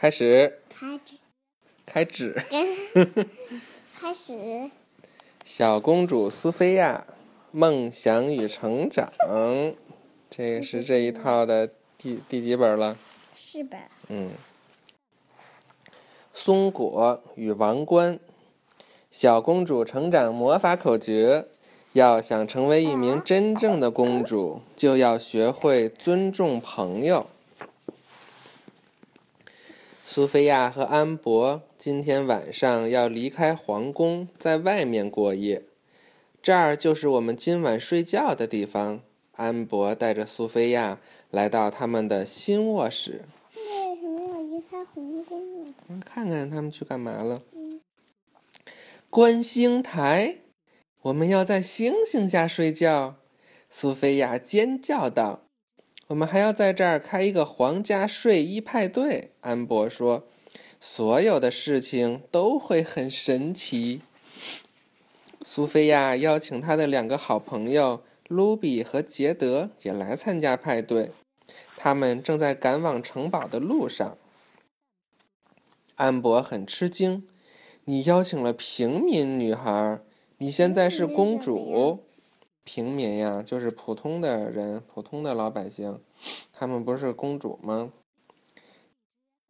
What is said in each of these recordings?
开始，开始，开始。开始。小公主苏菲亚，梦想与成长，这个是这一套的第第几本了？四本。嗯。松果与王冠，小公主成长魔法口诀：要想成为一名真正的公主，就要学会尊重朋友。苏菲亚和安博今天晚上要离开皇宫，在外面过夜。这儿就是我们今晚睡觉的地方。安博带着苏菲亚来到他们的新卧室。为什么要离开皇宫呢？看看他们去干嘛了。观星台，我们要在星星下睡觉。苏菲亚尖叫道。我们还要在这儿开一个皇家睡衣派对，安博说：“所有的事情都会很神奇。”苏菲亚邀请她的两个好朋友卢比和杰德也来参加派对，他们正在赶往城堡的路上。安博很吃惊：“你邀请了平民女孩，你现在是公主。”平民呀，就是普通的人，普通的老百姓，他们不是公主吗？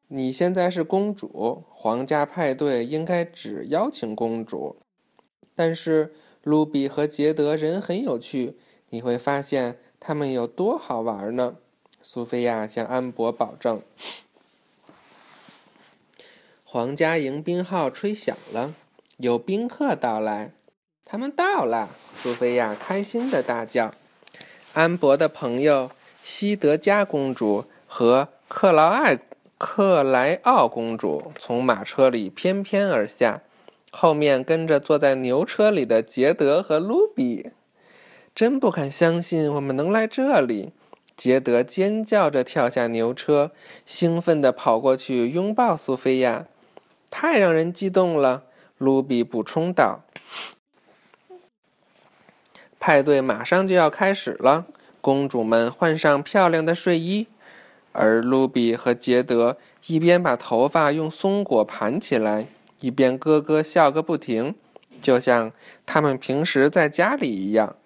你现在是公主，皇家派对应该只邀请公主。但是卢比和杰德人很有趣，你会发现他们有多好玩呢？苏菲亚向安博保证。皇家迎宾号吹响了，有宾客到来。他们到了，苏菲亚开心的大叫。安博的朋友西德加公主和克劳艾克莱奥公主从马车里翩翩而下，后面跟着坐在牛车里的杰德和卢比。真不敢相信我们能来这里！杰德尖叫着跳下牛车，兴奋地跑过去拥抱苏菲亚。太让人激动了，卢比补充道。派对马上就要开始了，公主们换上漂亮的睡衣，而卢比和杰德一边把头发用松果盘起来，一边咯咯笑个不停，就像他们平时在家里一样。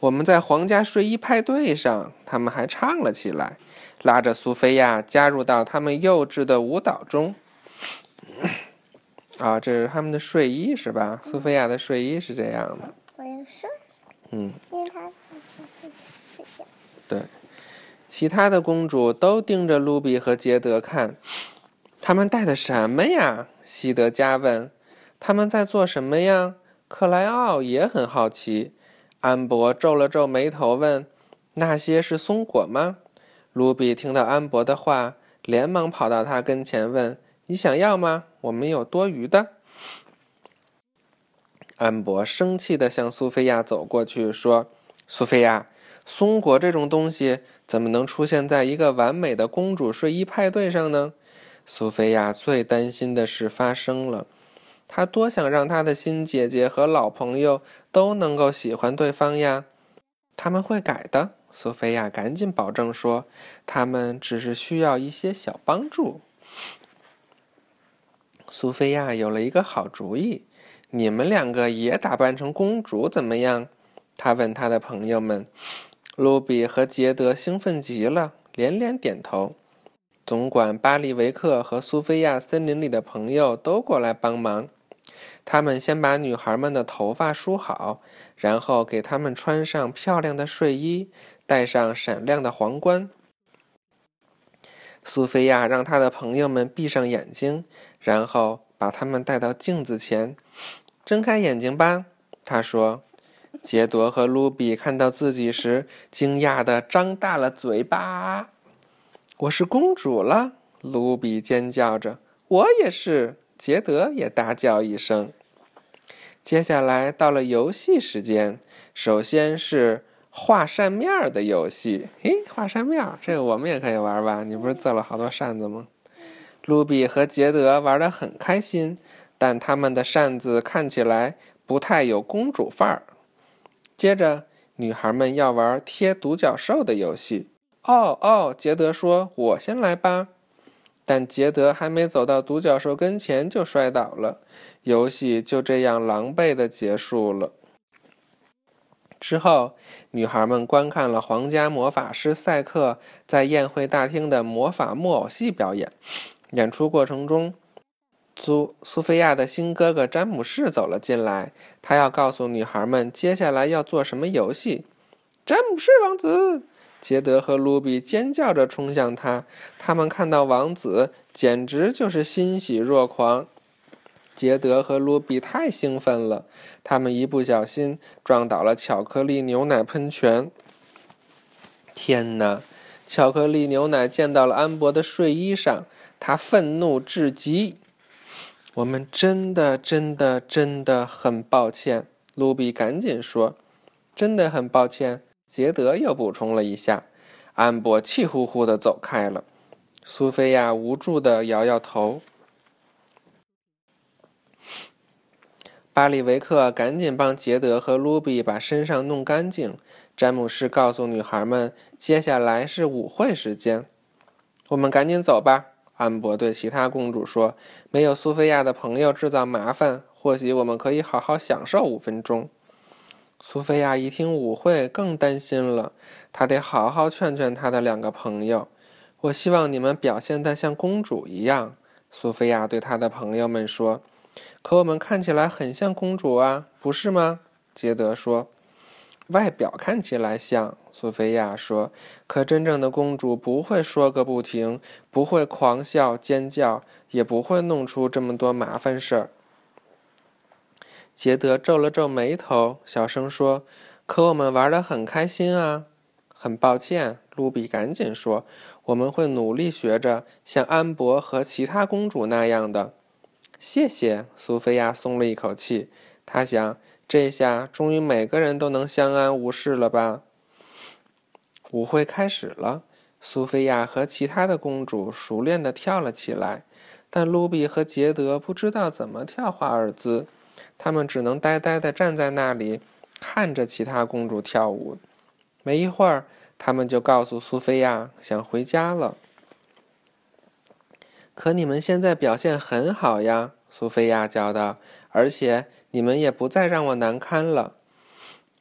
我们在皇家睡衣派对上，他们还唱了起来，拉着苏菲亚加入到他们幼稚的舞蹈中。啊，这是他们的睡衣是吧？苏菲亚的睡衣是这样的。我要说。嗯，对，其他的公主都盯着卢比和杰德看，他们戴的什么呀？西德加问。他们在做什么呀？克莱奥也很好奇。安博皱了皱眉头问：“那些是松果吗？”卢比听到安博的话，连忙跑到他跟前问：“你想要吗？我们有多余的。”安博生气地向苏菲亚走过去，说：“苏菲亚，松果这种东西怎么能出现在一个完美的公主睡衣派对上呢？”苏菲亚最担心的事发生了，她多想让她的新姐姐和老朋友都能够喜欢对方呀！他们会改的，苏菲亚赶紧保证说：“他们只是需要一些小帮助。”苏菲亚有了一个好主意。你们两个也打扮成公主怎么样？他问他的朋友们。卢比和杰德兴奋极了，连连点头。总管巴利维克和苏菲亚森林里的朋友都过来帮忙。他们先把女孩们的头发梳好，然后给她们穿上漂亮的睡衣，戴上闪亮的皇冠。苏菲亚让她的朋友们闭上眼睛，然后把他们带到镜子前。睁开眼睛吧，他说。杰多和卢比看到自己时，惊讶的张大了嘴巴。我是公主了，卢比尖叫着。我也是，杰德也大叫一声。接下来到了游戏时间，首先是画扇面的游戏。嘿，画扇面，这个我们也可以玩吧？你不是做了好多扇子吗？卢比和杰德玩的很开心。但他们的扇子看起来不太有公主范儿。接着，女孩们要玩贴独角兽的游戏。哦哦，杰德说：“我先来吧。”但杰德还没走到独角兽跟前就摔倒了，游戏就这样狼狈的结束了。之后，女孩们观看了皇家魔法师赛克在宴会大厅的魔法木偶戏表演。演出过程中，苏苏菲亚的新哥哥詹姆士走了进来，他要告诉女孩们接下来要做什么游戏。詹姆士王子，杰德和卢比尖叫着冲向他，他们看到王子，简直就是欣喜若狂。杰德和卢比太兴奋了，他们一不小心撞倒了巧克力牛奶喷泉。天哪！巧克力牛奶溅到了安博的睡衣上，他愤怒至极。我们真的、真的、真的很抱歉，卢比赶紧说：“真的很抱歉。”杰德又补充了一下。安博气呼呼地走开了。苏菲亚无助地摇摇头。巴里维克赶紧帮杰德和卢比把身上弄干净。詹姆士告诉女孩们：“接下来是舞会时间，我们赶紧走吧。”安博对其他公主说：“没有苏菲亚的朋友制造麻烦，或许我们可以好好享受五分钟。”苏菲亚一听舞会，更担心了。她得好好劝劝她的两个朋友。我希望你们表现得像公主一样。”苏菲亚对她的朋友们说。可我们看起来很像公主啊，不是吗？杰德说。外表看起来像，苏菲亚说。可真正的公主不会说个不停，不会狂笑尖叫，也不会弄出这么多麻烦事儿。杰德皱了皱眉头，小声说：“可我们玩得很开心啊。”很抱歉，露比赶紧说：“我们会努力学着像安博和其他公主那样的。”谢谢，苏菲亚松了一口气。她想，这下终于每个人都能相安无事了吧？舞会开始了，苏菲亚和其他的公主熟练地跳了起来，但卢比和杰德不知道怎么跳华尔兹，他们只能呆呆地站在那里，看着其他公主跳舞。没一会儿，他们就告诉苏菲亚想回家了。可你们现在表现很好呀，苏菲亚叫道。而且你们也不再让我难堪了。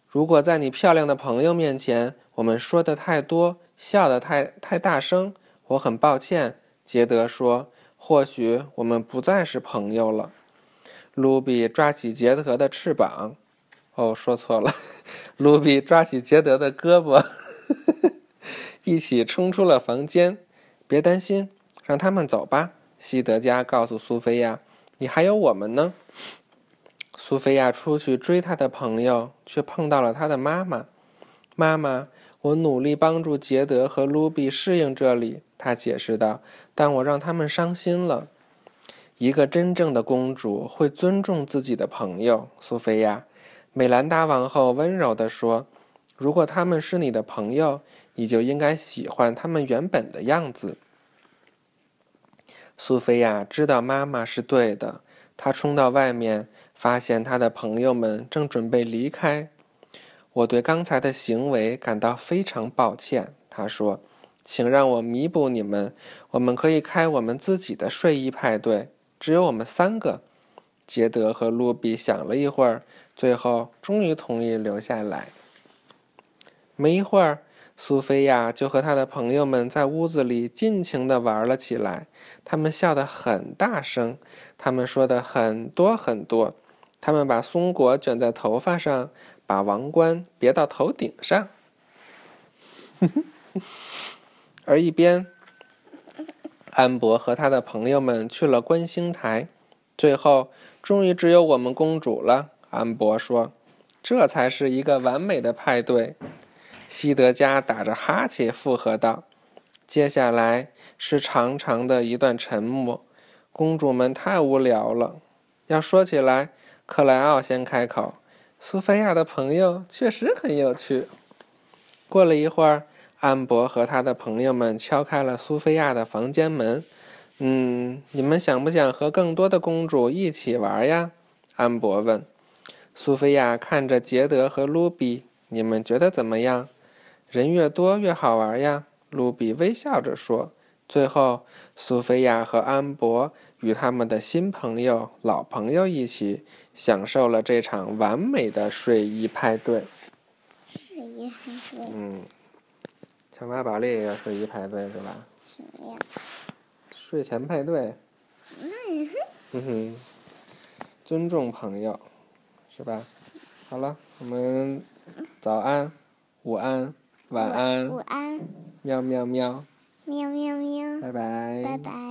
如果在你漂亮的朋友面前，我们说的太多，笑的太太大声，我很抱歉。杰德说：“或许我们不再是朋友了。”卢比抓起杰德的翅膀。哦，说错了。卢比抓起杰德的胳膊，一起冲出了房间。别担心。让他们走吧，西德加告诉苏菲亚：“你还有我们呢。”苏菲亚出去追她的朋友，却碰到了她的妈妈。“妈妈，我努力帮助杰德和卢比适应这里。”她解释道，“但我让他们伤心了。”一个真正的公主会尊重自己的朋友。苏菲亚，美兰达王后温柔地说：“如果他们是你的朋友，你就应该喜欢他们原本的样子。”苏菲亚知道妈妈是对的，她冲到外面，发现她的朋友们正准备离开。我对刚才的行为感到非常抱歉，她说：“请让我弥补你们，我们可以开我们自己的睡衣派对，只有我们三个。”杰德和露比想了一会儿，最后终于同意留下来。没一会儿。苏菲亚就和她的朋友们在屋子里尽情地玩了起来。他们笑得很大声，他们说的很多很多。他们把松果卷在头发上，把王冠别到头顶上。而一边，安博和他的朋友们去了观星台。最后，终于只有我们公主了。安博说：“这才是一个完美的派对。”西德加打着哈欠附和道：“接下来是长长的一段沉默。公主们太无聊了。要说起来，克莱奥先开口：‘苏菲亚的朋友确实很有趣。’过了一会儿，安博和他的朋友们敲开了苏菲亚的房间门。‘嗯，你们想不想和更多的公主一起玩呀？’安博问。苏菲亚看着杰德和卢比：‘你们觉得怎么样？’人越多越好玩呀，卢比微笑着说：“最后，苏菲亚和安博与他们的新朋友、老朋友一起享受了这场完美的睡衣派对。睡衣派对。嗯，小马宝莉也要睡衣派对是吧？什么呀？睡前派对。嗯哼。嗯哼，尊重朋友，是吧？好了，我们早安、午安、晚安。午安。喵喵喵。喵喵喵。拜拜。拜拜。